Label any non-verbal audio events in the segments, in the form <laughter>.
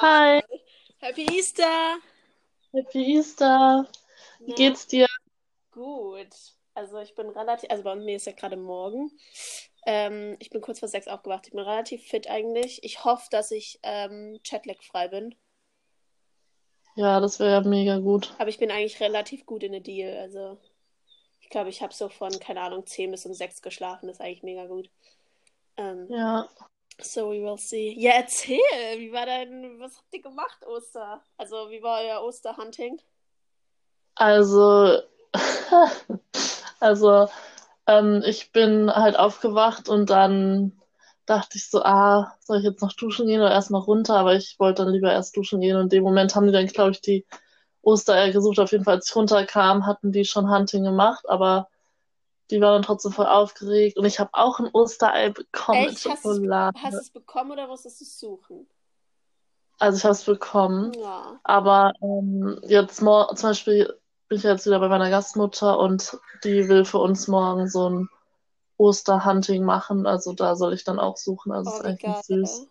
Hi. Happy Easter! Happy Easter. Wie Na, geht's dir? gut. Also ich bin relativ, also bei mir ist ja gerade morgen. Ähm, ich bin kurz vor sechs aufgewacht. Ich bin relativ fit eigentlich. Ich hoffe, dass ich ähm, Jetlag-frei bin. Ja, das wäre ja mega gut. Aber ich bin eigentlich relativ gut in der Deal. Also ich glaube, ich habe so von, keine Ahnung, 10 bis um 6 geschlafen. Das ist eigentlich mega gut. Ähm, Ja, so we will see. Ja, erzähl, wie war dein, was habt ihr gemacht, Oster? Also wie war euer Osterhunting? also, <laughs> also, ähm, ich bin halt aufgewacht und dann dachte ich so, ah, soll ich jetzt noch duschen gehen oder erstmal runter? Aber ich wollte dann lieber erst duschen gehen und in dem Moment haben die dann, glaube ich, die Ostereier gesucht. Auf jeden Fall, als ich runterkam, hatten die schon Hunting gemacht, aber die waren dann trotzdem voll aufgeregt und ich habe auch ein Osterei bekommen mit Echt? Hast du es, Schokolade. hast du es bekommen oder musstest du es suchen? Also ich habe es bekommen. Ja. Aber ähm, jetzt zum Beispiel bin ich jetzt wieder bei meiner Gastmutter und die will für uns morgen so ein Osterhunting machen. Also da soll ich dann auch suchen. Also Oh, ist eigentlich ganz geil. süß.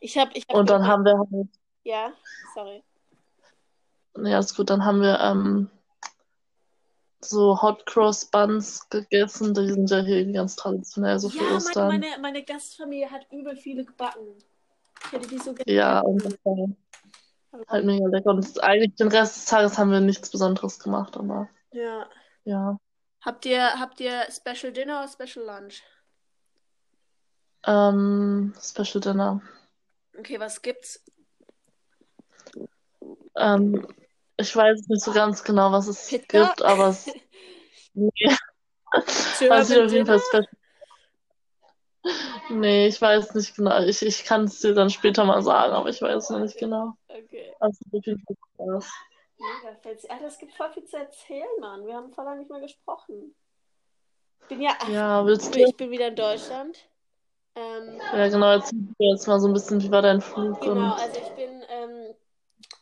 Ich habe, ich habe Und dann haben wir halt, ja, sorry. ja, ist gut, dann haben wir ähm, so Hot Cross Buns gegessen. Die sind ja hier ganz traditionell so für Ja, meine, Ostern. meine, meine Gastfamilie hat übel viele gebacken. Ich hätte die so gerne Ja, und Aber halt mega lecker. Und eigentlich den Rest des Tages haben wir nichts Besonderes gemacht, aber ja. ja. Habt ihr, habt ihr Special Dinner oder Special Lunch? Ähm, Special Dinner. Okay, was gibt's? Ähm, ich weiß nicht so ganz genau, was es Pizza? gibt, aber es, <laughs> nee, es German auf jeden? Fall special. Nee, ich weiß nicht genau. Ich, ich kann es dir dann später mal sagen, aber ich weiß noch nicht genau. okay. Also auf jeden Fall Spaß. Mega. Alter, es gibt voll viel zu erzählen, Mann. Wir haben voll lange nicht mehr gesprochen. Ich bin ja, ach, Ja, willst du? ich bin wieder in Deutschland. Ähm, Ja, genau, mir jetzt mal so ein bisschen, wie war dein Flug Genau, und also ich bin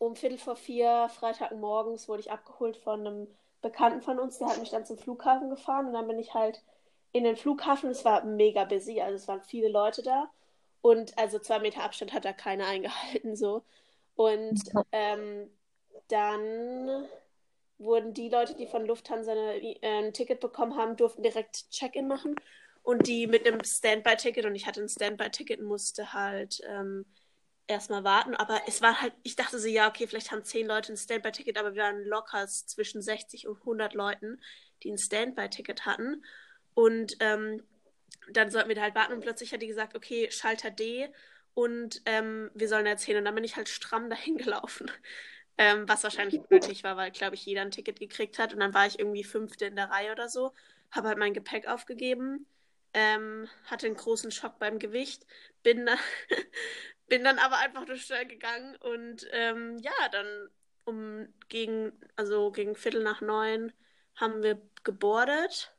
um Viertel vor vier, Freitagmorgens, wurde ich abgeholt von einem Bekannten von uns, der hat mich dann zum Flughafen gefahren und dann bin ich halt in den Flughafen. Es war mega busy, also es waren viele Leute da und also zwei Meter Abstand hat da keiner eingehalten so. Und ähm, dann wurden die Leute, die von Lufthansa eine, äh, ein Ticket bekommen haben, durften direkt Check-in machen. Und die mit einem Standby-Ticket, und ich hatte ein Standby-Ticket, musste halt ähm, erstmal warten. Aber es war halt, ich dachte so, ja, okay, vielleicht haben zehn Leute ein Standby-Ticket, aber wir waren locker zwischen 60 und 100 Leuten, die ein Standby-Ticket hatten. Und ähm, dann sollten wir da halt warten und plötzlich hat die gesagt, okay, Schalter D und ähm, wir sollen jetzt hin. Und dann bin ich halt stramm dahin gelaufen. <laughs> Ähm, was wahrscheinlich <laughs> nötig war, weil, glaube ich, jeder ein Ticket gekriegt hat. Und dann war ich irgendwie Fünfte in der Reihe oder so. Habe halt mein Gepäck aufgegeben. Ähm, hatte einen großen Schock beim Gewicht. Bin dann, <laughs> bin dann aber einfach durch schnell gegangen. Und ähm, ja, dann um gegen, also gegen Viertel nach neun haben wir gebordet.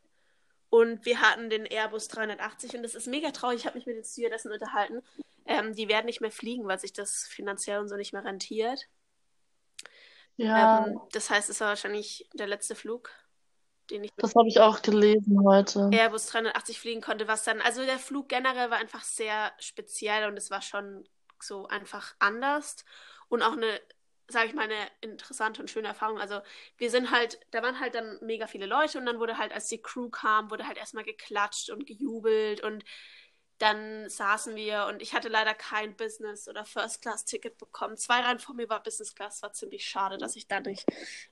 Und wir hatten den Airbus 380 und das ist mega traurig. Ich habe mich mit den Stewardessen unterhalten. Ähm, die werden nicht mehr fliegen, weil sich das finanziell und so nicht mehr rentiert. ja, Ähm, das heißt, es war wahrscheinlich der letzte Flug, den ich das habe ich auch gelesen heute. Airbus 380 fliegen konnte, was dann, also der Flug generell war einfach sehr speziell und es war schon so einfach anders und auch eine, sage ich mal, eine interessante und schöne Erfahrung. Also wir sind halt, da waren halt dann mega viele Leute und dann wurde halt, als die Crew kam, wurde halt erstmal geklatscht und gejubelt und dann saßen wir und ich hatte leider kein Business- oder First-Class-Ticket bekommen. Zwei Reihen vor mir war Business Class, war ziemlich schade, dass ich da nicht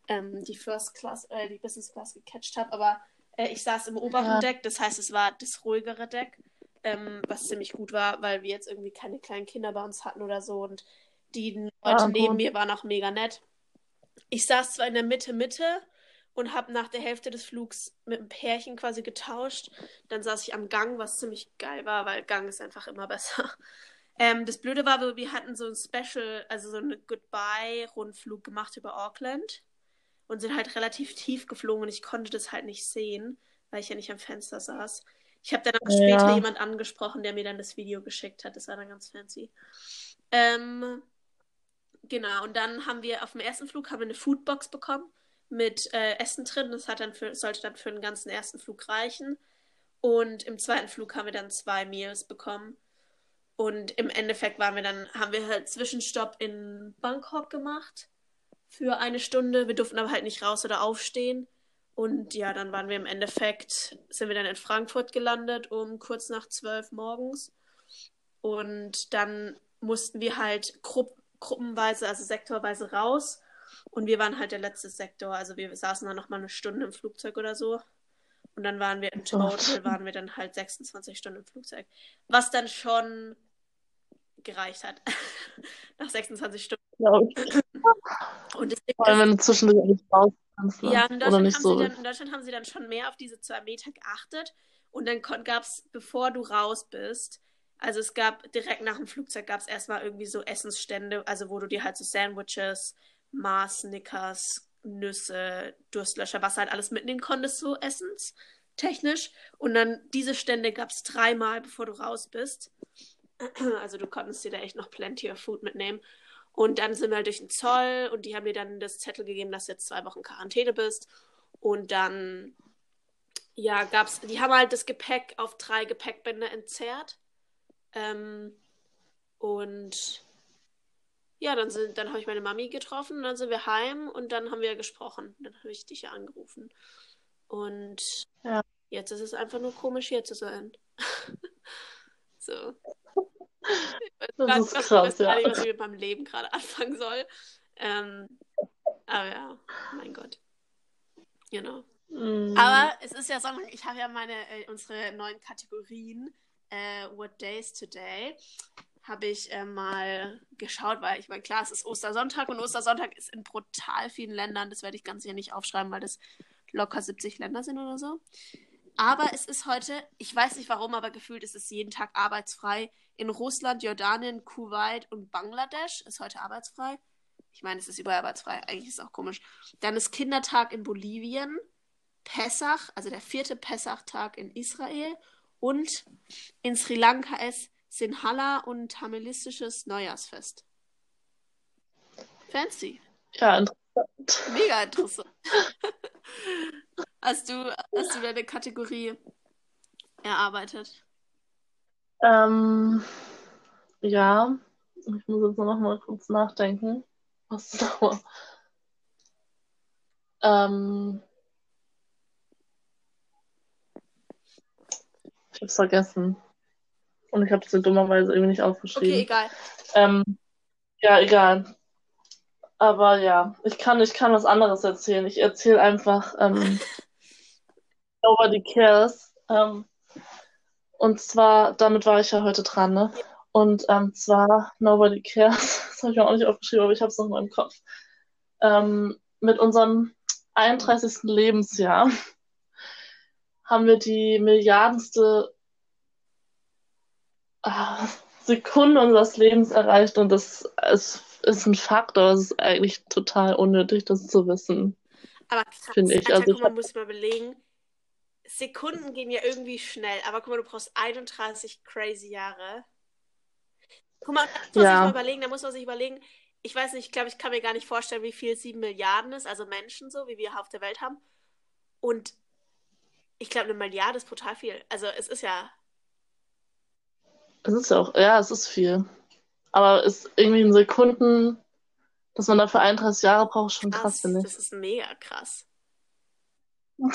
ähm, die First Class, äh, die Business Class gecatcht habe, aber äh, ich saß im oberen Ja, Deck, das heißt, es war das ruhigere Deck, ähm, was ziemlich gut war, weil wir jetzt irgendwie keine kleinen Kinder bei uns hatten oder so und die Leute ah, neben mir waren auch mega nett. Ich saß zwar in der Mitte, Mitte und habe nach der Hälfte des Flugs mit einem Pärchen quasi getauscht. Dann saß ich am Gang, was ziemlich geil war, weil Gang ist einfach immer besser. <laughs> Ähm, das Blöde war, wir hatten so ein Special, also so einen Goodbye-Rundflug gemacht über Auckland und sind halt relativ tief geflogen und ich konnte das halt nicht sehen, weil ich ja nicht am Fenster saß. Ich habe dann aber später Ja, jemand angesprochen, der mir dann das Video geschickt hat. Das war dann ganz fancy. Ähm, Genau, und dann haben wir auf dem ersten Flug haben wir eine Foodbox bekommen mit äh, Essen drin. Das hat dann für, sollte dann für den ganzen ersten Flug reichen. Und im zweiten Flug haben wir dann zwei Meals bekommen. Und im Endeffekt waren wir dann, haben wir halt Zwischenstopp in Bangkok gemacht für eine Stunde. Wir durften aber halt nicht raus oder aufstehen. Und ja, dann waren wir im Endeffekt, sind wir dann in Frankfurt gelandet um kurz nach zwölf morgens. Und dann mussten wir halt gru gruppenweise, also sektorweise raus. Und wir waren halt der letzte Sektor. Also wir saßen dann nochmal eine Stunde im Flugzeug oder so. Und dann waren wir im Total, waren wir dann halt 26 Stunden im Flugzeug. Was dann schon gereicht hat. <laughs> Nach 26 Stunden. Ja, okay. Und deswegen, Vor allem, wenn du zwischendurch raus Ne? Ja, in Deutschland, so dann, in Deutschland, haben sie dann schon mehr auf diese zwei Meter geachtet. Und dann gab es, bevor du raus bist, also es gab direkt nach dem Flugzeug gab es erstmal irgendwie so Essensstände, also wo du dir halt so Sandwiches, Mars, Snickers, Nüsse, Durstlöscher, was halt alles mitnehmen konntest, so essenstechnisch. Und dann diese Stände gab es dreimal, bevor du raus bist. <clears throat> Also du konntest dir da echt noch plenty of food mitnehmen. Und dann sind wir halt durch den Zoll und die haben dir dann das Zettel gegeben, dass du jetzt zwei Wochen Quarantäne bist. Und dann, ja, gab's, die haben halt das Gepäck auf drei Gepäckbänder entzerrt. Ähm, und ja, dann, sind, dann habe ich meine Mami getroffen, dann sind wir heim und dann haben wir gesprochen. Dann habe ich dich ja angerufen. Und ja. jetzt ist es einfach nur komisch, hier zu sein. <laughs> so. Das ist krass, ich weiß ja. nicht, was ich mit meinem Leben gerade <laughs> anfangen soll. Ähm, aber ja, mein Gott. Genau. Mm. Aber es ist ja Sonntag. Ich habe ja meine, äh, unsere neuen Kategorien. Äh, What Days Today? Habe ich äh, mal geschaut, weil ich meine, klar, es ist Ostersonntag und Ostersonntag ist in brutal vielen Ländern. Das werde ich ganz sicher nicht aufschreiben, weil das locker 70 Länder sind oder so. Aber es ist heute, ich weiß nicht warum, aber gefühlt ist es jeden Tag arbeitsfrei. In Russland, Jordanien, Kuwait und Bangladesch ist heute arbeitsfrei. Ich meine, es ist überall arbeitsfrei. Eigentlich ist es auch komisch. Dann ist Kindertag in Bolivien, Pessach, also der vierte Pessach-Tag in Israel und in Sri Lanka ist Sinhala und tamilistisches Neujahrsfest. Fancy. Ja, interessant. Mega interessant. Hast du, hast du deine Kategorie erarbeitet? Ähm, ja, ich muss jetzt noch mal kurz nachdenken. Was da Ähm, ich hab's vergessen. Und ich habe es dummerweise irgendwie nicht aufgeschrieben. Okay, egal. Ähm, ja, egal. Aber ja, ich kann, ich kann was anderes erzählen. Ich erzähle einfach ähm, <laughs> Nobody Cares. Ähm, und zwar, damit war ich ja heute dran, ne? Und ähm, zwar Nobody Cares. <laughs> Das habe ich auch nicht aufgeschrieben, aber ich habe es noch mal im Kopf. Ähm, mit unserem 31. Lebensjahr <laughs> haben wir die milliardenste äh, Sekunde unseres Lebens erreicht und das ist, ist ein Faktor. Es ist eigentlich total unnötig, das zu wissen. Aber krass, finde ich. Also, guck, man muss mal überlegen, Sekunden gehen ja irgendwie schnell, aber guck mal, du brauchst 31 crazy Jahre. Guck mal, da muss man ja. sich mal überlegen, da muss man sich überlegen, ich weiß nicht, ich glaube, ich kann mir gar nicht vorstellen, wie viel 7 Milliarden ist, also Menschen so, wie wir auf der Welt haben. Und ich glaube, eine Milliarde ist total viel. Also es ist ja. Es ist ja auch, ja, es ist viel. Aber es ist irgendwie in Sekunden, dass man dafür 31 Jahre braucht, schon krass, krass finde ich. Das ist mega krass. <laughs>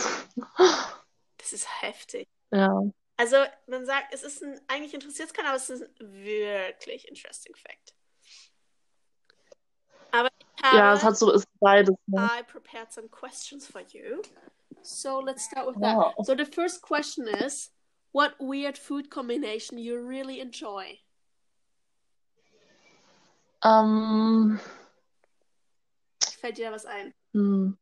Das ist heftig. Ja. Also, man sagt, es ist ein, eigentlich interessiert es keiner, aber es ist ein wirklich interesting Fact. Aber ich habe, ja, es hat so, ist beides. Ne? I prepared some questions for you. So let's start with that. So the first question is, what weird food combination you really enjoy? Um, Fällt dir da was ein? Hm.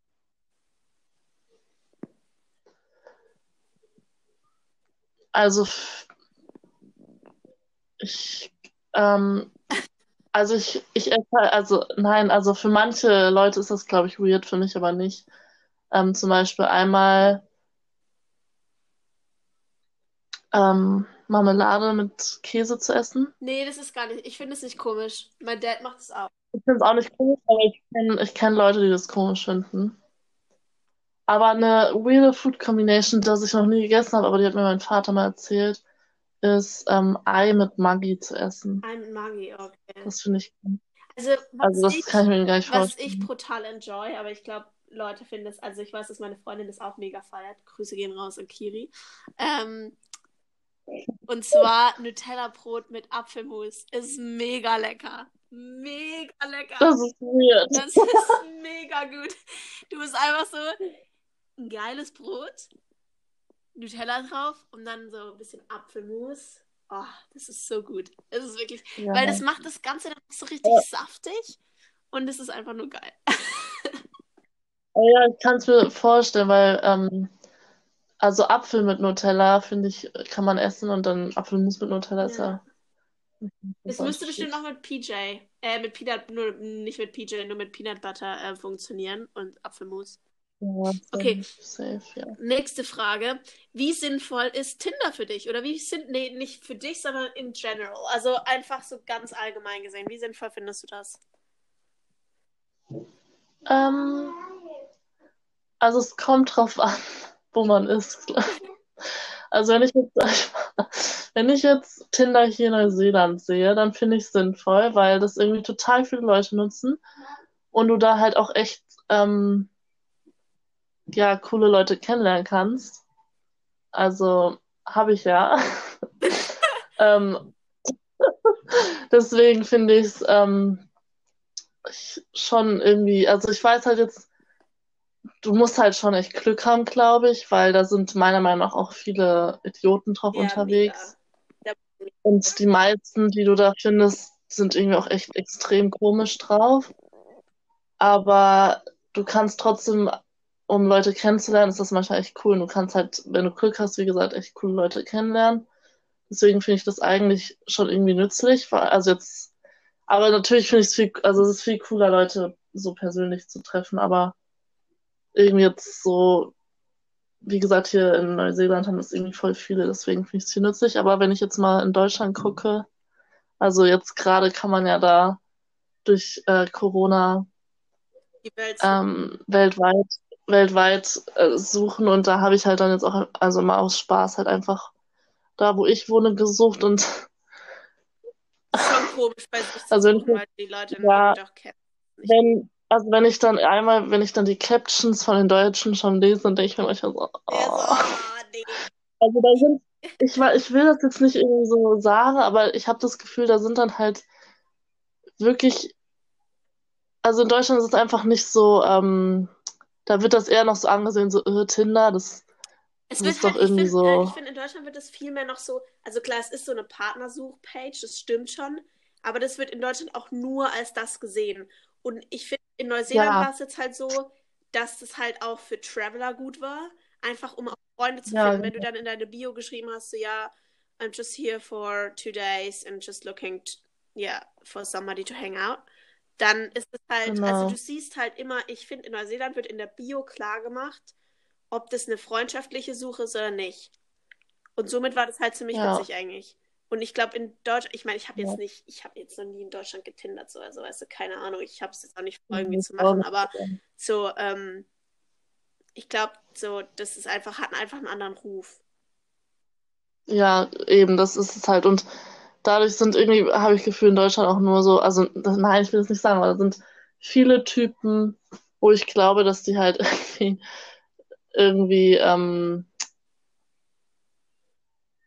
Also ich, ähm, also ich, ich also nein, also für manche Leute ist das, glaube ich, weird, für mich aber nicht. Ähm, zum Beispiel einmal ähm, Marmelade mit Käse zu essen. Nee, das ist gar nicht. Ich finde es nicht komisch. Mein Dad macht es auch. Ich finde es auch nicht komisch, aber ich kenne ich kenn Leute, die das komisch finden. Aber eine weirde Food Combination, das ich noch nie gegessen habe, aber die hat mir mein Vater mal erzählt, ist ähm, Ei mit Maggi zu essen. Ei mit Maggi, okay. Das finde ich. Also, was Also das ich, kann ich mir gar nicht was ich vorstellen. brutal enjoy, aber ich glaube, Leute finden es, also ich weiß, dass meine Freundin das auch mega feiert. Grüße gehen raus an Kiri. Ähm, und zwar Nutella-Brot mit Apfelmus. Ist mega lecker. Mega lecker. Das ist weird. Das ist mega gut. Du bist einfach so ein geiles Brot, Nutella drauf und dann so ein bisschen Apfelmus. Oh, das ist so gut. Es ist wirklich, Ja. weil das macht das Ganze dann so richtig saftig und es ist einfach nur geil. Ja, ich kann es mir vorstellen, weil ähm, also Apfel mit Nutella, finde ich, kann man essen und dann Apfelmus mit Nutella ist Ja. ja. Es müsste bestimmt noch mit PJ, äh, mit Peanut, nur nicht mit PJ, nur mit Peanut Butter äh, funktionieren und Apfelmus. Ja, Okay. safe, ja. Nächste Frage. Wie sinnvoll ist Tinder für dich? Oder wie sind, nee, nicht für dich, sondern in general. Also einfach so ganz allgemein gesehen. Wie sinnvoll findest du das? Ähm, also es kommt drauf an, wo man ist. Also wenn ich jetzt, wenn ich jetzt Tinder hier in Neuseeland sehe, dann finde ich es sinnvoll, weil das irgendwie total viele Leute nutzen und du da halt auch echt ähm, ja coole Leute kennenlernen kannst. Also habe ich ja. <laughs> ähm, deswegen finde ich es ähm, ich- schon irgendwie, also ich weiß halt jetzt, du musst halt schon echt Glück haben, glaube ich, weil da sind meiner Meinung nach auch viele Idioten drauf Ja, unterwegs. Und die meisten, die du da findest, sind irgendwie auch echt extrem komisch drauf. Aber du kannst trotzdem, um Leute kennenzulernen, ist das manchmal echt cool. Und du kannst halt, wenn du Glück hast, wie gesagt, echt coole Leute kennenlernen. Deswegen finde ich das eigentlich schon irgendwie nützlich. weil- Also jetzt, aber natürlich finde ich es viel, also es ist viel cooler, Leute so persönlich zu treffen. Aber irgendwie jetzt so, wie gesagt, hier in Neuseeland haben das irgendwie voll viele, deswegen finde ich es viel nützlich. Aber wenn ich jetzt mal in Deutschland gucke, also jetzt gerade kann man ja da durch äh, Corona Welt ähm, weltweit, weltweit äh, suchen und da habe ich halt dann jetzt auch, also mal aus Spaß halt einfach da, wo ich wohne, gesucht und schon komisch bei sich Also wenn die Leute ja, doch kennen. wenn, also wenn ich dann einmal, wenn ich dann die Captions von den Deutschen schon lese, dann denke ich mir manchmal so, Der so, oh. oh, nee. Also da sind, ich, ich will das jetzt nicht irgendwie so sagen, aber ich habe das Gefühl, da sind dann halt wirklich, also in Deutschland ist es einfach nicht so, ähm, da wird das eher noch so angesehen, so, äh, Tinder, das, Es wird ist halt, doch ich irgendwie finde, äh, ich so, finde, in Deutschland wird das viel mehr noch so, also klar, es ist so eine Partnersuchpage, das stimmt schon, aber das wird in Deutschland auch nur als das gesehen. Und ich finde, in Neuseeland ja, war es jetzt halt so, dass das halt auch für Traveler gut war, einfach um auch Freunde zu ja, finden. Wenn du dann in deine Bio geschrieben hast, so ja, I'm just here for two days and just looking, t- yeah, for somebody to hang out, dann ist es halt, also genau, du siehst halt immer, ich finde, in Neuseeland wird in der Bio klar gemacht, ob das eine freundschaftliche Suche ist oder nicht. Und somit war das halt ziemlich ja, witzig eigentlich. Und ich glaube, in Deutschland, ich meine, ich habe jetzt nicht, ich habe jetzt noch nie in Deutschland getindert, so, also weißt du, keine Ahnung, ich habe es jetzt auch nicht vor, irgendwie ich zu machen, aber so, ähm, ich glaube, so, das ist einfach, hat einfach einen anderen Ruf. Ja, eben, das ist es halt. Und dadurch sind irgendwie, habe ich Gefühl, in Deutschland auch nur so, also nein, ich will das nicht sagen, aber da sind viele Typen, wo ich glaube, dass die halt <laughs> irgendwie, irgendwie, ähm,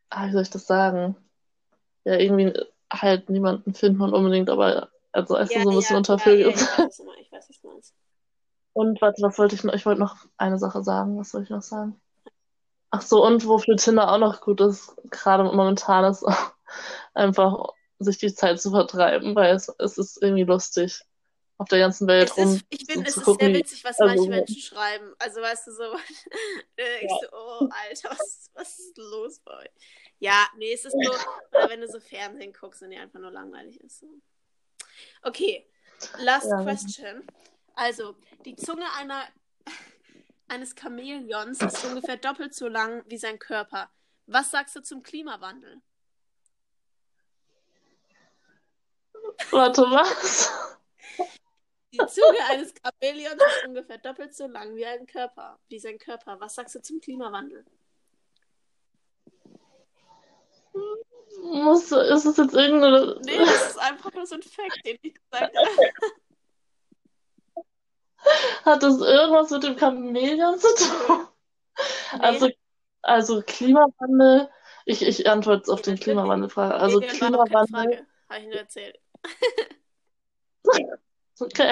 ah, wie soll ich das sagen? Ja, irgendwie halt niemanden finden und unbedingt, aber, also du, Ja, so ein bisschen ja, ja, untervögelt <laughs> ja, ich weiß, was du meinst, ich. Und warte, was wollte ich noch? Ich wollte noch eine Sache sagen. Was soll ich noch sagen? Ach so, und wofür Tinder auch noch gut ist, gerade momentan ist auch <laughs> einfach sich die Zeit zu vertreiben, weil es, es ist irgendwie lustig, auf der ganzen Welt Es rum ist, ich so finde, es zu ist gucken, sehr witzig, was manche also, Menschen schreiben. Also, weißt du, so, <laughs> ja, du, oh, Alter, was, was ist los bei euch? Ja, nee, es ist so, oder <laughs> wenn du so Fernsehen guckst und dir einfach nur langweilig ist. So. Okay, last ja, question. Also, die Zunge einer, <laughs> eines Chamäleons ist ungefähr doppelt so lang wie sein Körper. Was sagst du zum Klimawandel? warte, was? Die Zunge eines Chamäleons ist ungefähr doppelt so lang wie ein Körper, wie sein Körper. Was sagst du zum Klimawandel? Muss, ist es jetzt irgendeine. Nee, das ist einfach nur so ein Fact, den ich gesagt habe. <laughs> Hat das irgendwas mit dem Chamäleon zu tun? Nee. Also, also Klimawandel. Ich, ich antworte jetzt auf den. Klimawandel-Frage. Also nee, Klimawandel. Frage. Habe ich nur erzählt. <laughs> Okay.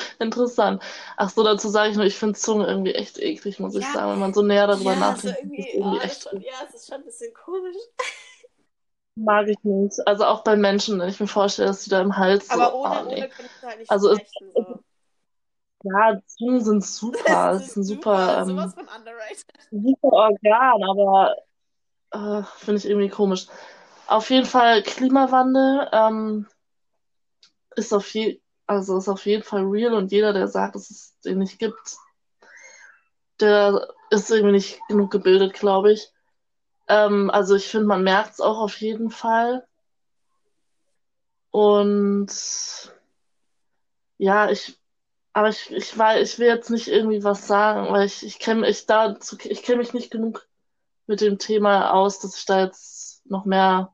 <laughs> Interessant. Ach so, dazu sage ich nur, ich finde Zunge irgendwie echt eklig, muss ich Ja. sagen. Wenn man so näher darüber Ja, so nachdenkt, ist irgendwie, irgendwie oh, echt schon, ja, es ist schon ein bisschen komisch. <laughs> mag ich nicht. Also auch bei Menschen, wenn ich mir vorstelle, dass die da im Hals so, Aber ohne, oh nee. ohne könntest du halt nicht Also sprechen. So. <laughs> Ja, Zungen sind super. Das ist ein super, ähm, sowas von underrated. super Organ, aber äh, finde ich irgendwie komisch. Auf jeden Fall Klimawandel ähm, ist auf je, also ist auf jeden Fall real und jeder, der sagt, dass es den nicht gibt, der ist irgendwie nicht genug gebildet, glaube ich. Ähm, also ich finde, man merkt es auch auf jeden Fall. Und ja, ich, aber ich, ich weil ich will jetzt nicht irgendwie was sagen, weil ich, ich kenne ich dazu, ich kenne mich nicht genug mit dem Thema aus, dass ich da jetzt noch mehr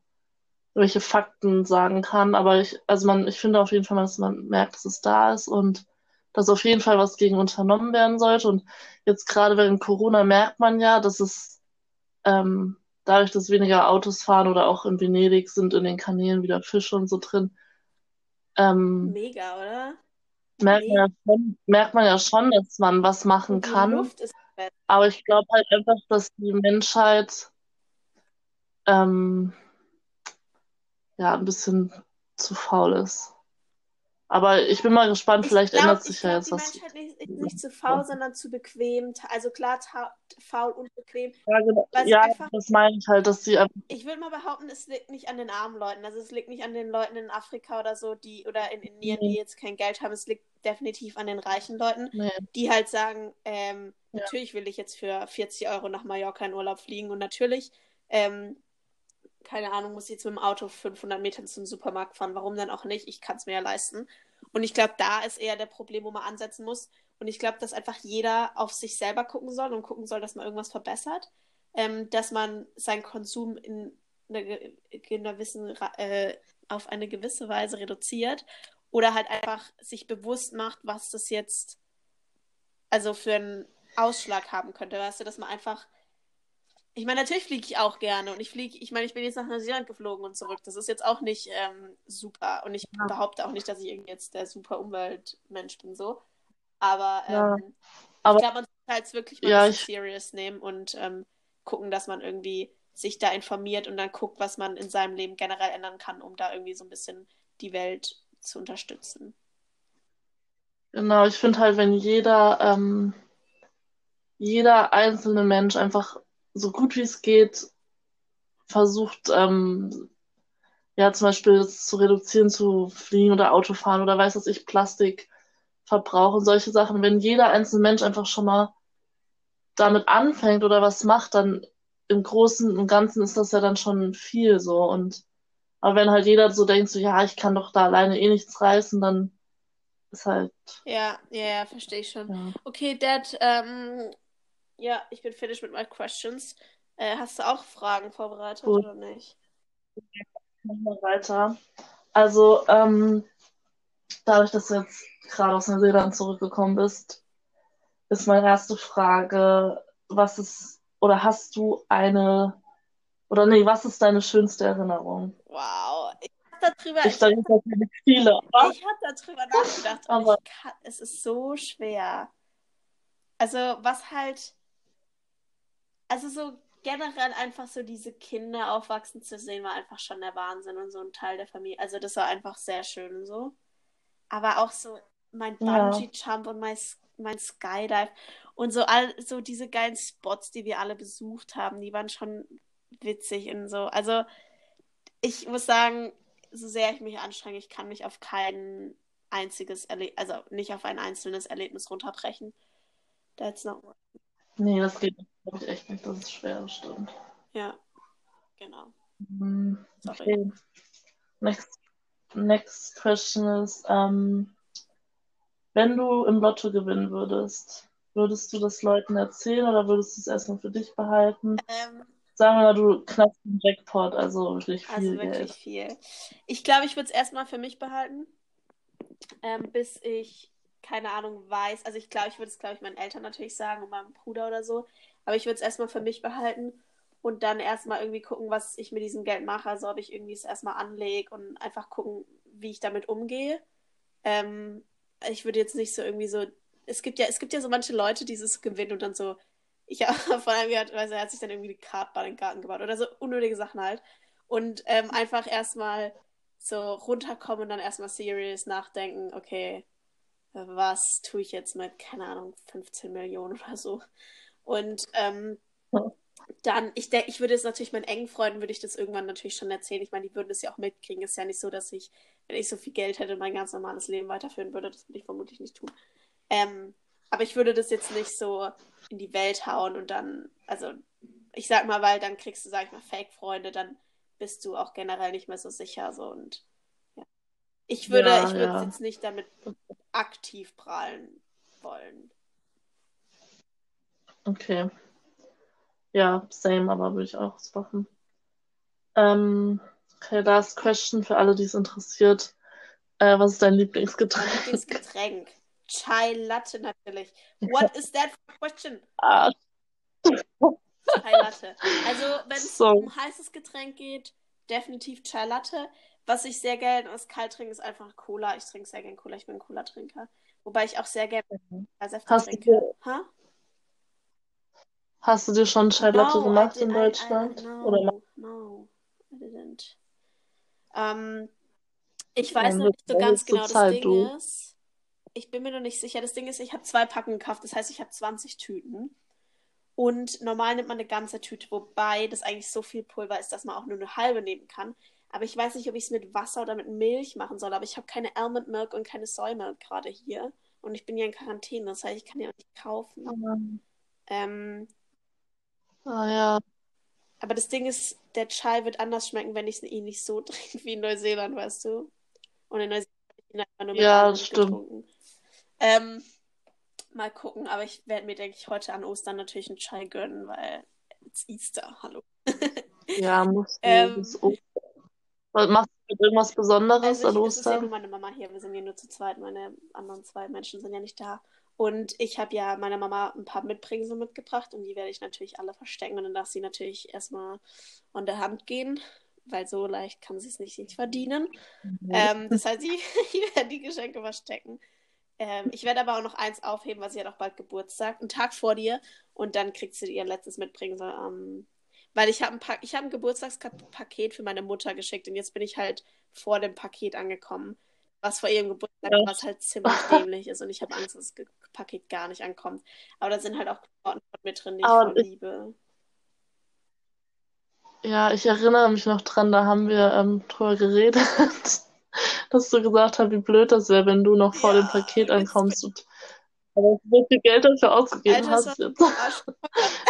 welche Fakten sagen kann. Aber ich, also man, ich finde auf jeden Fall, dass man merkt, dass es da ist und dass auf jeden Fall was gegen unternommen werden sollte. Und jetzt gerade während Corona merkt man ja, dass es ähm, dadurch, dass weniger Autos fahren oder auch in Venedig sind in den Kanälen wieder Fische und so drin, ähm, Mega, oder? merkt man ja schon, merkt man ja schon, dass man was machen kann. Besser. Aber ich glaube halt einfach, dass die Menschheit ähm, ja ein bisschen zu faul ist. Aber ich bin mal gespannt, vielleicht ich glaub, ändert sich ich ja jetzt die was. Menschheit ist nicht zu faul, sondern zu bequem. Also klar, faul und bequem. Ja, genau. Sie Ja, einfach- das meine ich halt, dass die einfach, Ich würde mal behaupten, es liegt nicht an den armen Leuten. Also es liegt nicht an den Leuten in Afrika oder so, die oder in Indien, die Nee. jetzt kein Geld haben. Es liegt definitiv an den reichen Leuten, nee, die halt sagen, ähm, Ja. natürlich will ich jetzt für 40 Euro nach Mallorca in Urlaub fliegen und natürlich, ähm, keine Ahnung, muss jetzt mit dem Auto 500 Meter zum Supermarkt fahren. Warum dann auch nicht? Ich kann es mir ja leisten. Und ich glaube, da ist eher der Problem, wo man ansetzen muss. Und ich glaube, dass einfach jeder auf sich selber gucken soll und gucken soll, dass man irgendwas verbessert. Ähm, dass man seinen Konsum in einer, ge- in einer gewissen, äh, auf eine gewisse Weise reduziert. Oder halt einfach sich bewusst macht, was das jetzt also für einen Ausschlag haben könnte. Weißt du, dass man einfach. Ich meine, natürlich fliege ich auch gerne und ich fliege, ich meine, ich bin jetzt nach Neuseeland geflogen und zurück. Das ist jetzt auch nicht ähm, super und ich Ja. behaupte auch nicht, dass ich irgendwie jetzt der super Umweltmensch bin so. Aber Ja. ähm, Aber- ich glaube, man sollte halt wirklich mal Ja, ich- serious nehmen und ähm, gucken, dass man irgendwie sich da informiert und dann guckt, was man in seinem Leben generell ändern kann, um da irgendwie so ein bisschen die Welt zu unterstützen. genau, ich finde halt, wenn jeder, ähm, jeder einzelne Mensch einfach so gut wie es geht versucht, ähm, ja, zum Beispiel das zu reduzieren, zu fliegen oder Autofahren oder weiß was ich, Plastikverbrauch und solche Sachen. Wenn jeder einzelne Mensch einfach schon mal damit anfängt oder was macht, dann im Großen und Ganzen ist das ja dann schon viel so. Und aber wenn halt jeder so denkt, so ja, ich kann doch da alleine eh nichts reißen, dann ist halt, Ja, ja, ja, verstehe ich schon. ja. Okay, Dad, ähm, ja, ich bin fertig mit my questions. Äh, hast du auch Fragen vorbereitet Gut. oder nicht? Weiter. Also, ähm, dadurch, dass du jetzt gerade aus Neuseeland zurückgekommen bist, ist meine erste Frage, was ist, oder hast du eine, oder nee, was ist deine schönste Erinnerung? Wow, ich habe darüber, Ich denke, das sind viele, aber ich hab darüber nachgedacht Aber- ich kann, es ist so schwer. Also, was halt, also so generell einfach so diese Kinder aufwachsen zu sehen, war einfach schon der Wahnsinn und so ein Teil der Familie. Also, das war einfach sehr schön und so. Aber auch so mein Ja. Bungee-Jump und mein, mein Skydive und so all so diese geilen Spots, die wir alle besucht haben, die waren schon witzig und so. Also, ich muss sagen, so sehr ich mich anstrenge, ich kann mich auf kein einziges Erlebnis, also nicht auf ein einzelnes Erlebnis runterbrechen. That's not one. nee, das geht, glaube ich, echt nicht, das ist schwer, das stimmt. Ja, genau. Hm, Sorry. Okay. Next, next question is, ähm, wenn du im Lotto gewinnen würdest, würdest du das Leuten erzählen oder würdest du es erstmal für dich behalten? Ähm, sagen wir mal, du knackst den Jackpot, also wirklich viel Also wirklich Geld. viel. Ich glaube, ich würde es erstmal für mich behalten, ähm, bis ich, keine Ahnung, weiß. Also ich glaube, ich würde es, glaube ich, meinen Eltern natürlich sagen und meinem Bruder oder so. Aber ich würde es erstmal für mich behalten und dann erstmal irgendwie gucken, was ich mit diesem Geld mache. Also ob ich irgendwie es erstmal anlege und einfach gucken, wie ich damit umgehe. Ähm, ich würde jetzt nicht so irgendwie so. Es gibt ja, es gibt ja so manche Leute, die es gewinnen und dann so. Ich <laughs> habe vor allem gehört, also er hat sich dann irgendwie die Kartbahn in den Garten gebaut oder so unnötige Sachen halt. Und ähm, einfach erstmal so runterkommen und dann erstmal serious nachdenken, okay, was tue ich jetzt mit, keine Ahnung, 15 Millionen oder so. Und ähm, dann, ich denke, ich würde es natürlich meinen engen Freunden, würde ich das irgendwann natürlich schon erzählen. Ich meine, die würden das ja auch mitkriegen. Ist ja nicht so, dass ich, wenn ich so viel Geld hätte, mein ganz normales Leben weiterführen würde. Das würde ich vermutlich nicht tun. Ähm, aber ich würde das jetzt nicht so in die Welt hauen und dann, also ich sag mal, weil dann kriegst du, sag ich mal, Fake-Freunde, dann bist du auch generell nicht mehr so sicher so und ja. Ich würde, Ja, ich würde ja. jetzt nicht damit aktiv prahlen wollen. Okay. Ja, same, aber würde ich auch so machen. Ähm, okay, last question für alle, die es interessiert. Äh, was ist dein Mein Lieblingsgetränk? Lieblingsgetränk. Chai Latte natürlich. What is that for a question? Ah, Chai Latte. Also, wenn es so. um heißes Getränk geht, definitiv Chai Latte. Was ich sehr gerne als kalt trinke, ist einfach Cola. Ich trinke sehr gerne Cola. Ich bin ein Cola-Trinker. Wobei ich auch sehr gerne Säfte Hast du trinke. Ha? Hast du dir schon Chai Latte No, gemacht in I, I, Deutschland? Oder no, no, I didn't. Ähm, ich weiß noch nicht so ganz genau. Das Zeit, Ding du. ist, ich bin mir noch nicht sicher. Das Ding ist, ich habe zwei Packungen gekauft. Das heißt, ich habe 20 Tüten. Und normal nimmt man eine ganze Tüte, wobei das eigentlich so viel Pulver ist, dass man auch nur eine halbe nehmen kann. Aber ich weiß nicht, ob ich es mit Wasser oder mit Milch machen soll. Aber ich habe keine Almond Milk und keine Soy Milk gerade hier. Und ich bin ja in Quarantäne, das heißt, ich kann ja auch nicht kaufen. Ähm, Ah ja, aber das Ding ist, der Chai wird anders schmecken, wenn ich eh nicht so <laughs> trinke wie in Neuseeland, weißt du? Und in Neuseeland habe ich ihn einfach nur mit ja, das stimmt. Ähm, mal gucken, aber ich werde mir, denke ich, heute an Ostern natürlich einen Chai gönnen, weil it's Easter, hallo. <laughs> Ja, musst du. Ähm, Ostern. Machst du irgendwas Besonderes Also an ich, es ist ja nur Ostern? meine Mama hier. Wir sind ja nur zu zweit. Meine anderen zwei Menschen sind ja nicht da. Und ich habe ja meiner Mama ein paar Mitbringsel mitgebracht und die werde ich natürlich alle verstecken. Und dann darf sie natürlich erstmal an der Hand gehen, weil so leicht kann sie es nicht, nicht verdienen. Mhm. Ähm, das heißt, ich, <laughs> ich werde die Geschenke verstecken. Ähm, ich werde aber auch noch eins aufheben, weil sie hat auch bald Geburtstag, einen Tag vor dir. Und dann kriegt sie ihr letztes Mitbringsel. Ähm, weil ich habe ein, pa ich hab ein Geburtstagspaket für meine Mutter geschickt und jetzt bin ich halt vor dem Paket angekommen, was vor ihrem Geburtstag was halt ziemlich dämlich ist. Und ich habe Angst, dass das Paket gar nicht ankommt. Aber da sind halt auch Klamotten von mir drin, die ich ich, liebe. ja, ich erinnere mich noch dran, da haben wir ähm, drüber geredet, <laughs> dass du gesagt hast, wie blöd das wäre, wenn du noch vor dem Ja, Paket und jetzt, ankommst und aber so viel Geld dafür ausgegeben Alter, das hast war jetzt. <laughs> Das. <laughs>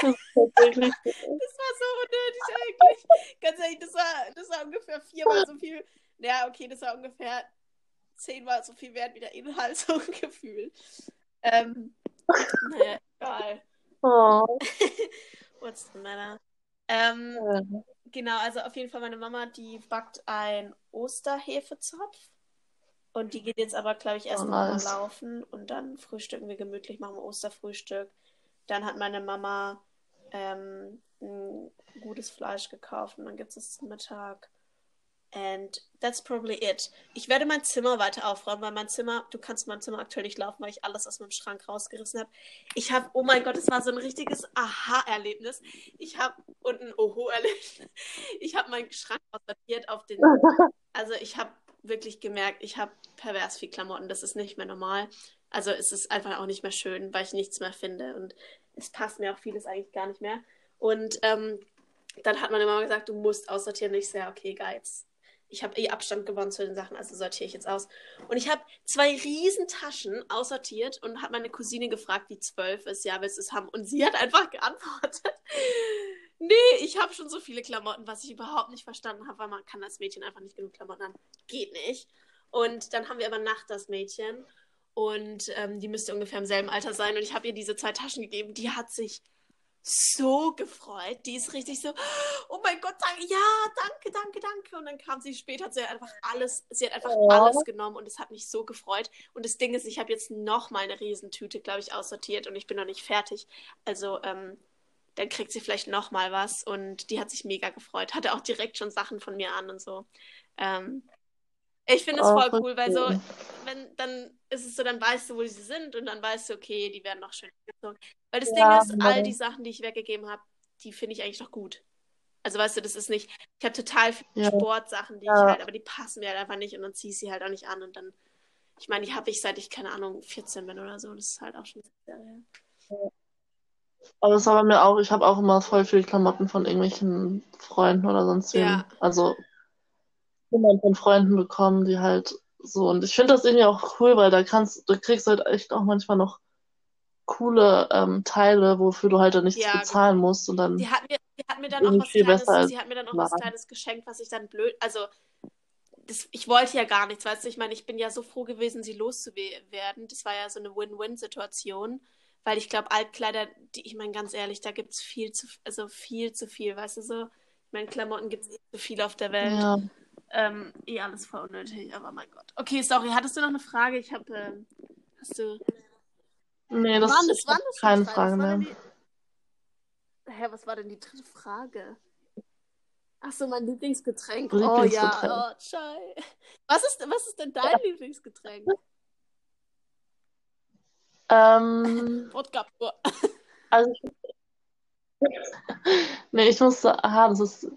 Das war so unnötig eigentlich. Ganz ehrlich, das war, das war ungefähr viermal so viel. Ja, okay, das war ungefähr zehnmal so viel wert wie der Inhalt, <laughs> so gefühlt. Ähm, naja, egal. Oh. <laughs> What's the matter? Ähm, Ja. genau, also auf jeden Fall meine Mama, die backt ein Osterhefezopf. Und die geht jetzt aber, glaube ich, Oh, erstmal nice. laufen und dann frühstücken wir gemütlich, machen wir Osterfrühstück. Dann hat meine Mama ähm, ein gutes Fleisch gekauft und dann gibt es es zum Mittag. And that's probably it. Ich werde mein Zimmer weiter aufräumen, weil mein Zimmer, du kannst mein Zimmer aktuell nicht laufen, weil ich alles aus meinem Schrank rausgerissen habe. Ich habe, oh mein Gott, es war so ein richtiges Aha-Erlebnis. Ich habe, und ein Oho-Erlebnis. <laughs> Ich habe meinen Schrank aussortiert auf den, <laughs> also ich habe wirklich gemerkt, ich habe pervers viel Klamotten. Das ist nicht mehr normal. Also es ist einfach auch nicht mehr schön, weil ich nichts mehr finde. Und es passt mir auch vieles eigentlich gar nicht mehr. Und ähm, dann hat meine Mama gesagt, du musst aussortieren. Und ich ja, okay, geil, jetzt. Ich habe eh Abstand gewonnen zu den Sachen, also sortiere ich jetzt aus. Und ich habe zwei riesen Taschen aussortiert und habe meine Cousine gefragt, die zwölf ist, ja, willst du es haben? Und sie hat einfach geantwortet, <laughs> nee, ich habe schon so viele Klamotten, was ich überhaupt nicht verstanden habe, weil man kann als Mädchen einfach nicht genug Klamotten haben. Geht nicht. Und dann haben wir aber Nacht das Mädchen und ähm, die müsste ungefähr im selben Alter sein und ich habe ihr diese zwei Taschen gegeben. Die hat sich so gefreut. Die ist richtig so, oh mein Gott, danke, ja, danke, danke, danke. Und dann kam sie später, hat sie einfach alles, sie hat einfach Ja. alles genommen und es hat mich so gefreut. Und das Ding ist, ich habe jetzt noch mal eine Riesentüte, glaube ich, aussortiert und ich bin noch nicht fertig. Also, ähm, dann kriegt sie vielleicht noch mal was und die hat sich mega gefreut. Hatte auch direkt schon Sachen von mir an und so. Ähm, ich finde es Oh, voll cool, weil so, wenn, dann ist es so, dann weißt du, wo sie sind und dann weißt du, okay, die werden noch schön gezogen. Weil das Ja, Ding ist, all genau. die Sachen, die ich weggegeben habe, die finde ich eigentlich noch gut. Also weißt du, das ist nicht, ich habe total viele Ja. Sportsachen, die ich Ja. halt, aber die passen mir halt einfach nicht und dann ziehe ich sie halt auch nicht an und dann, ich meine, die habe ich seit ich, keine Ahnung, 14 bin oder so. Das ist halt auch schon sehr her. Aber es war bei mir auch, ich habe auch immer voll viele Klamotten von irgendwelchen Freunden oder sonst wem. Ja. Also immer von Freunden bekommen, die halt so. Und ich finde das irgendwie auch cool, weil da kannst, du kriegst halt echt auch manchmal noch coole ähm, Teile, wofür du halt dann nichts Ja, bezahlen genau. musst. Und dann Die hat mir, die hat mir dann auch was viel Kleines, besser als sie hat mir dann auch was. Kleines geschenkt, was ich dann blöd, also das, ich wollte ja gar nichts, weißt du, ich meine, ich bin ja so froh gewesen, sie loszuwerden. Das war ja so eine Win-Win-Situation, weil ich glaube, Altkleider, die, ich meine, ganz ehrlich, da gibt es viel zu, also viel zu viel, weißt du so. Ich meine, Klamotten gibt es eh zu viel auf der Welt. Ja. Ähm, eh alles voll unnötig, aber mein Gott. Okay, sorry, hattest du noch eine Frage? Ich habe, ähm, hast du, Nee, das waren das, waren das keine? Frage mehr. die... Hä, was war denn die dritte Frage? Ach so, mein Lieblingsgetränk. Oh Lieblingsgetränk. ja, oh, Schei. Was ist, was ist denn dein Lieblingsgetränk? Ähm, Wodka pur. also <laughs> nee, ich muss sagen, das ist,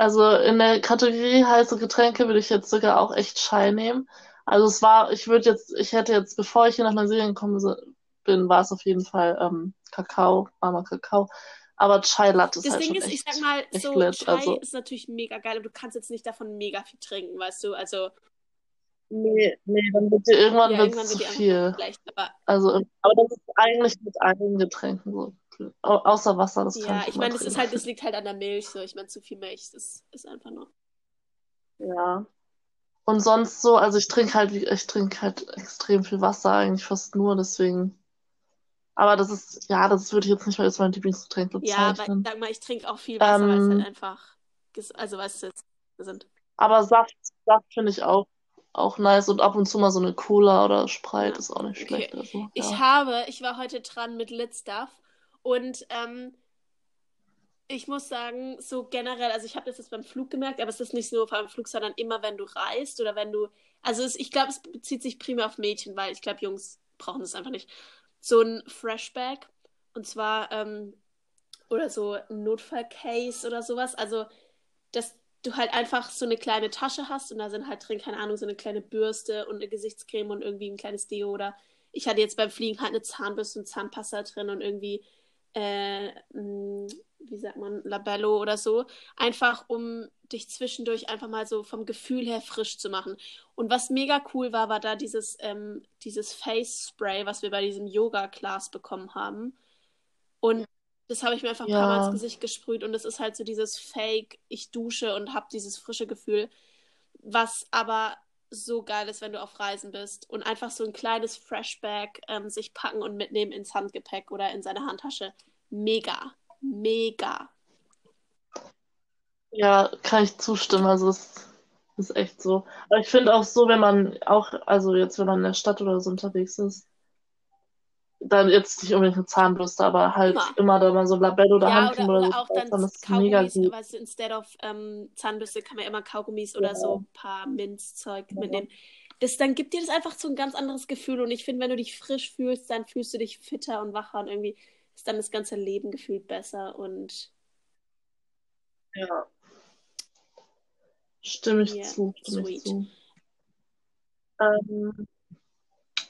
also in der Kategorie heiße Getränke würde ich jetzt sogar auch echt Chai nehmen. Also es war, ich würde jetzt, ich hätte jetzt, bevor ich hier nach Neuseeland gekommen bin, war es auf jeden Fall ähm, Kakao, warmer Kakao. Aber Chai Latte ist Das halt Ding ist, ich echt, sag mal, so lit. Chai Also, ist natürlich mega geil, aber du kannst jetzt nicht davon mega viel trinken, weißt du? Also, nee, nee, dann wird dir irgendwann ja, irgendwann zu wird einfach viel. Aber Also, aber das ist eigentlich mit allen Getränken so. Au außer Wasser, das kann ja, ich ich meine, ist trinken. halt, <laughs> liegt halt an der Milch. So, ich meine, zu viel Milch, das ist einfach nur. Ja. Und sonst so, also ich trinke halt, wie- ich trinke halt extrem viel Wasser, eigentlich fast nur, deswegen. Aber das ist, ja, das würde ich jetzt nicht mal als mein Lieblingsgetränk Ja, aber ich bezeichnen. sag mal, ich trinke auch viel Wasser, weil es halt Ähm, einfach, also weißt du, es sind. aber Saft, Saft finde ich auch, auch nice und ab und zu mal so eine Cola oder Sprite Ja, ist auch nicht okay. schlecht. Also, Ich ja. habe, ich war heute dran mit Lit Stuff und ähm, ich muss sagen, so generell, also ich habe das jetzt beim Flug gemerkt, aber es ist nicht nur beim Flug, sondern immer, wenn du reist oder wenn du, also es, ich glaube, es bezieht sich primär auf Mädchen, weil ich glaube, Jungs brauchen das einfach nicht. So ein Freshback und zwar, ähm, oder so ein Notfallcase oder sowas, also dass du halt einfach so eine kleine Tasche hast und da sind halt drin, keine Ahnung, so eine kleine Bürste und eine Gesichtscreme und irgendwie ein kleines Deo oder ich hatte jetzt beim Fliegen halt eine Zahnbürste und Zahnpasta drin und irgendwie, äh, wie sagt man, Labello oder so. Einfach, um dich zwischendurch einfach mal so vom Gefühl her frisch zu machen. Und was mega cool war, war da dieses, ähm, dieses Face Spray, was wir bei diesem Yoga-Class bekommen haben. Und das habe ich mir einfach ein paar Mal ins Ja, Gesicht gesprüht und es ist halt so dieses Fake, ich dusche und habe dieses frische Gefühl, was aber so geil ist, wenn du auf Reisen bist und einfach so ein kleines Freshback ähm, sich packen und mitnehmen ins Handgepäck oder in seine Handtasche. Mega, mega. ja, kann ich zustimmen. Also, das ist echt so. Aber ich finde auch so, wenn man auch, also jetzt, wenn man in der Stadt oder so unterwegs ist, dann jetzt nicht unbedingt eine Zahnbürste, aber halt Immer. immer da mal so Labello oder Ja, Handcreme oder, oder oder so auch dann das ist mega gut. instead of ähm, Zahnbürste kann man immer Kaugummis oder Ja, so ein paar Minzzeug ja. mitnehmen. Das, dann gibt dir das einfach so ein ganz anderes Gefühl und ich finde, wenn du dich frisch fühlst, dann fühlst du dich fitter und wacher und irgendwie ist dann das ganze Leben gefühlt besser und Ja, stimme ich yeah, zu, stimme ich sweet. zu. Ähm,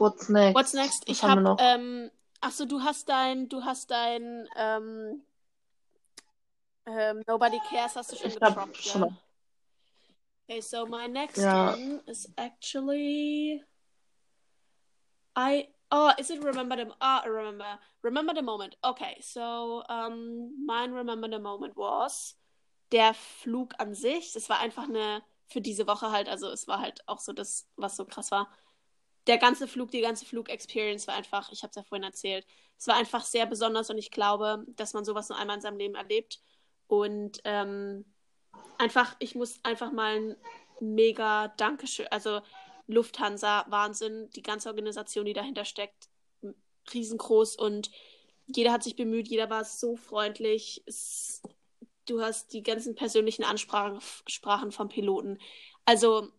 what's next? What's next? Was Ich haben wir hab, noch? ähm, ach so, du hast dein, du hast dein, ähm, ähm, Nobody Cares hast du schon Ich habe getroppt, schon gell? noch. Okay, so my next Ja, one is actually I oh is it remember the ah remember remember the moment okay so um mein remember the moment was der Flug an sich das war einfach eine für diese Woche halt also es war halt auch so das was so krass war der ganze Flug, die ganze Flug-Experience war einfach, ich habe es ja vorhin erzählt, es war einfach sehr besonders und ich glaube, dass man sowas nur einmal in seinem Leben erlebt. Und ähm, einfach, ich muss einfach mal ein mega Dankeschön, also Lufthansa, Wahnsinn, die ganze Organisation, die dahinter steckt, riesengroß und jeder hat sich bemüht, jeder war so freundlich. Es, du hast die ganzen persönlichen Ansprachen vom Piloten. Also,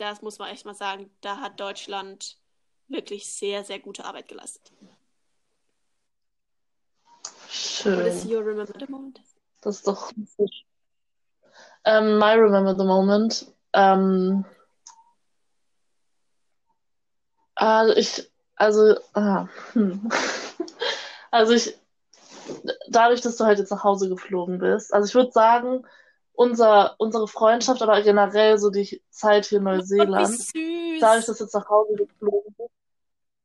das muss man echt mal sagen, da hat Deutschland wirklich sehr, sehr gute Arbeit geleistet. Schön. What is your remember the moment? Das ist doch. Um, ähm, my remember the moment. Um, ähm, also ich, also, ah, hm. <laughs> also ich, dadurch, dass du halt jetzt nach Hause geflogen bist, also ich würde sagen, unser, unsere Freundschaft, aber generell so die Zeit hier in Neuseeland, oh, dadurch, dass jetzt nach Hause geflogen bist,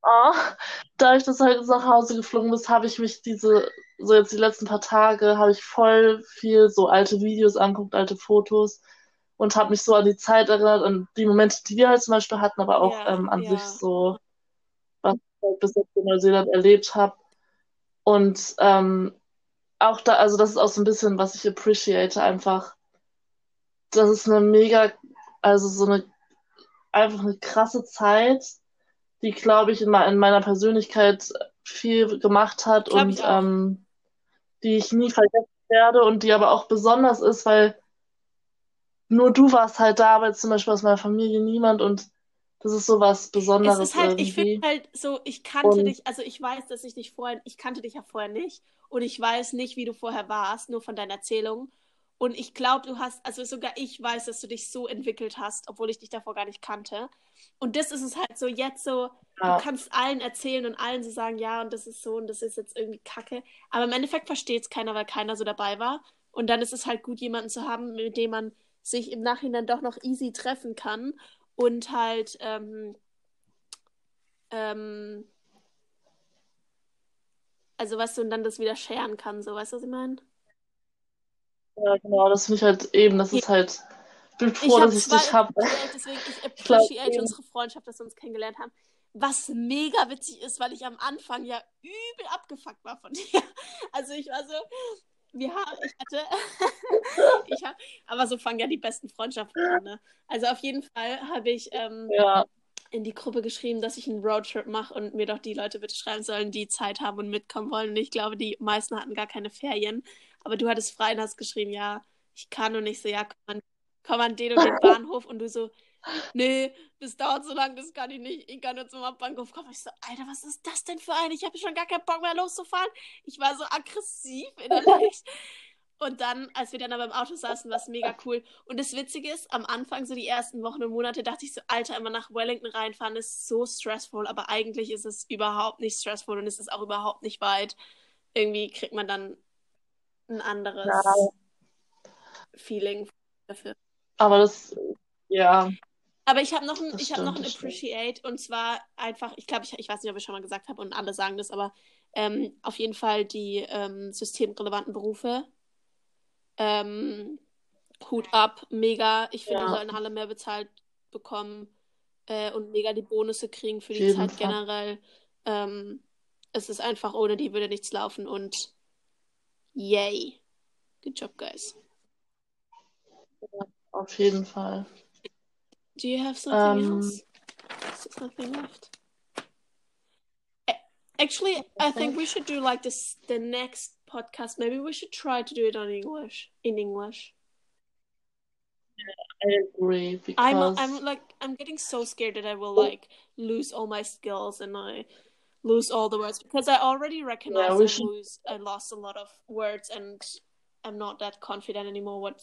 oh, dadurch, dass du halt nach Hause geflogen bist, habe ich mich diese, so jetzt die letzten paar Tage, habe ich voll viel so alte Videos anguckt, alte Fotos und habe mich so an die Zeit erinnert, an die Momente, die wir halt zum Beispiel hatten, aber auch ja, ähm, an ja. sich so, was ich halt bis jetzt in Neuseeland erlebt habe. Und ähm, auch da, also das ist auch so ein bisschen, was ich appreciate, einfach. Das ist eine mega, also so eine, einfach eine krasse Zeit, die, glaube ich, in, in, meiner Persönlichkeit viel gemacht hat glaub und ähm, die ich nie vergessen werde und die aber auch besonders ist, weil nur du warst halt da, aber zum Beispiel aus meiner Familie niemand und das ist so was Besonderes. Es ist halt, irgendwie. ich finde halt so, ich kannte und, dich, also ich weiß, dass ich dich vorher, ich kannte dich ja vorher nicht und ich weiß nicht, wie du vorher warst, nur von deinen Erzählungen. Und ich glaube, du hast, also sogar ich weiß, dass du dich so entwickelt hast, obwohl ich dich davor gar nicht kannte. Und das ist es halt so, jetzt so, ja. du kannst allen erzählen und allen so sagen, ja, und das ist so und das ist jetzt irgendwie kacke. Aber im Endeffekt versteht es keiner, weil keiner so dabei war. Und dann ist es halt gut, jemanden zu haben, mit dem man sich im Nachhinein doch noch easy treffen kann und halt ähm, ähm, also was du und dann das wieder scheren kann, so weißt du, was ich meine? Ja, genau, das finde ich halt eben, das ist halt. Ich bin froh, ich dass ich dich habe. Deswegen, ich <laughs> appreciate ich unsere Freundschaft, dass wir uns kennengelernt haben. Was mega witzig ist, weil ich am Anfang ja übel abgefuckt war von <laughs> dir. Also ich war so, wir haben, ich hatte, <laughs> ich hab, aber so fangen ja die besten Freundschaften an. Ne? Also auf jeden Fall habe ich ähm, ja. in die Gruppe geschrieben, dass ich einen Roadtrip mache und mir doch die Leute bitte schreiben sollen, die Zeit haben und mitkommen wollen. Und ich glaube, die meisten hatten gar keine Ferien. Aber du hattest frei und hast geschrieben, ja, ich kann und nicht so, ja, komm an, komm an den <laughs> und den Bahnhof und du so, nee, das dauert so lange, das kann ich nicht. Ich kann nur zum Bahnhof kommen. Ich so, Alter, was ist das denn für ein? Ich habe schon gar keinen Bock mehr loszufahren. Ich war so aggressiv innerlich. <laughs> Und dann, als wir dann aber im Auto saßen, war es mega cool. Und das Witzige ist, am Anfang, so die ersten Wochen und Monate, dachte ich so, Alter, immer nach Wellington reinfahren ist so stressful. Aber eigentlich ist es überhaupt nicht stressful und es ist auch überhaupt nicht weit. Irgendwie kriegt man dann ein anderes ja. Feeling dafür. Aber das, ja. Aber ich habe noch ein, ich habe noch ein Appreciate und zwar einfach, ich glaube, ich, ich weiß nicht, ob ich schon mal gesagt habe und alle sagen das, aber ähm, auf jeden Fall die ähm, systemrelevanten Berufe. Ähm, Hut ab, mega. Ich finde, ja. sollen alle mehr bezahlt bekommen äh, und mega die Bonusse kriegen für die Jeden Zeit Fall. generell. Ähm, es ist einfach, ohne die würde nichts laufen und yay. Good job, guys. Auf jeden Fall. Do you have something um, else? There's nothing left. Actually, I think we should do like this the next podcast. Maybe we should try to do it on English in English. I agree because I'm I'm like I'm getting so scared that I will like lose all my skills and I lose all the words because I already recognize yeah, I should... lose I lost a lot of words and I'm not that confident anymore. What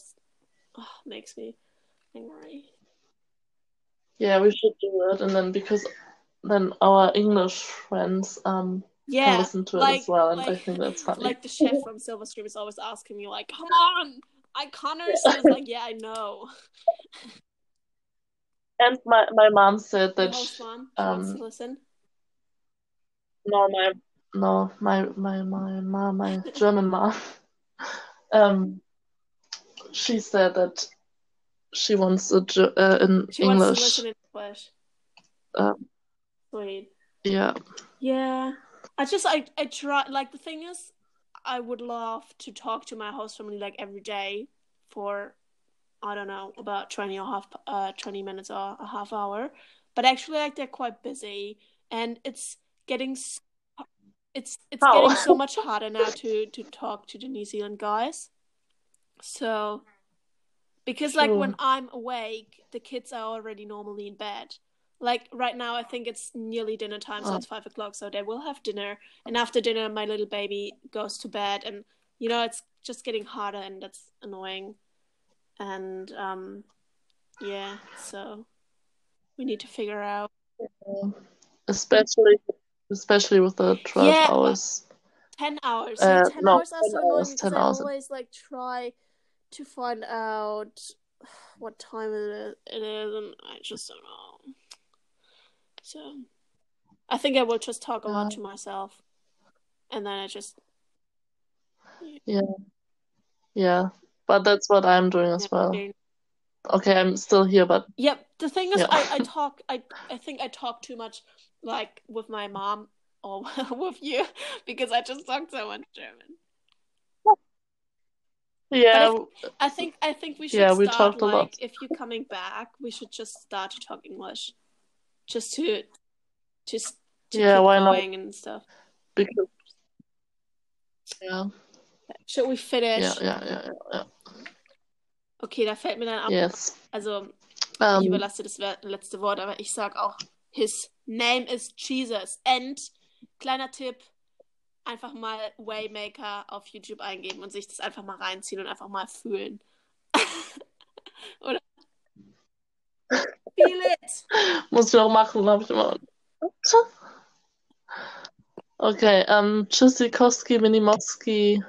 oh, makes me angry. Yeah, we should do it, and then because then our English friends um yeah, can listen to like, it as well, and like, I think that's funny. Like the chef from <laughs> Silver Silverstream is always asking me, like, "Come on, I can't understand." like, yeah, I know. And my my mom said that mom um, listen. No, my no, my my my mom, my German mom. <laughs> Um, she said that she wants a uh, in she English. Wants to listen in English. Um, Sweet. Ja. Yeah. I just I I try like the thing is I would love to talk to my host family like every day for I don't know about 20 or half uh 20 minutes or a half hour but actually like they're quite busy and it's getting it's it's Oh. getting so <laughs> much harder now to to talk to the New Zealand guys so because like True. when I'm awake the kids are already normally in bed like right now i think it's nearly dinner time so Oh. it's five o'clock so they will have dinner and after dinner my little baby goes to bed and you know it's just getting harder and that's annoying and um yeah so we need to figure out Especially, especially with the 12 Yeah, hours. 10 hours Uh, yeah 10 no, hours are 10 so annoying hours, because 10 i hours. always like try to find out what time it is, it is and i just don't know so i think i will just talk a lot to myself and then i just Yeah. Yeah but that's what I'm doing as well. Okay, I'm still here, but Yep. The thing is, Yeah. I, I <laughs> talk. I I think I talk too much, like with my mom or <laughs> with you, because I just talk so much German. yeah, I think I think we should Yeah, we start talked a like lot. if you're coming back, we should just start to talk English, just to just to Yeah, why not? and stuff. because yeah, Should we finish? ja, ja, ja, ja, ja. Okay, da fällt mir dann ab. Yes. Also ich Um, überlasse das letzte Wort, aber ich sag auch, his name is Jesus. And kleiner Tipp, einfach mal Waymaker auf YouTube eingeben und sich das einfach mal reinziehen und einfach mal fühlen. <laughs> Oder? Feel it! muss ich noch machen, habe ich immer. Okay, ähm, Tschüssikowski, Minimowski.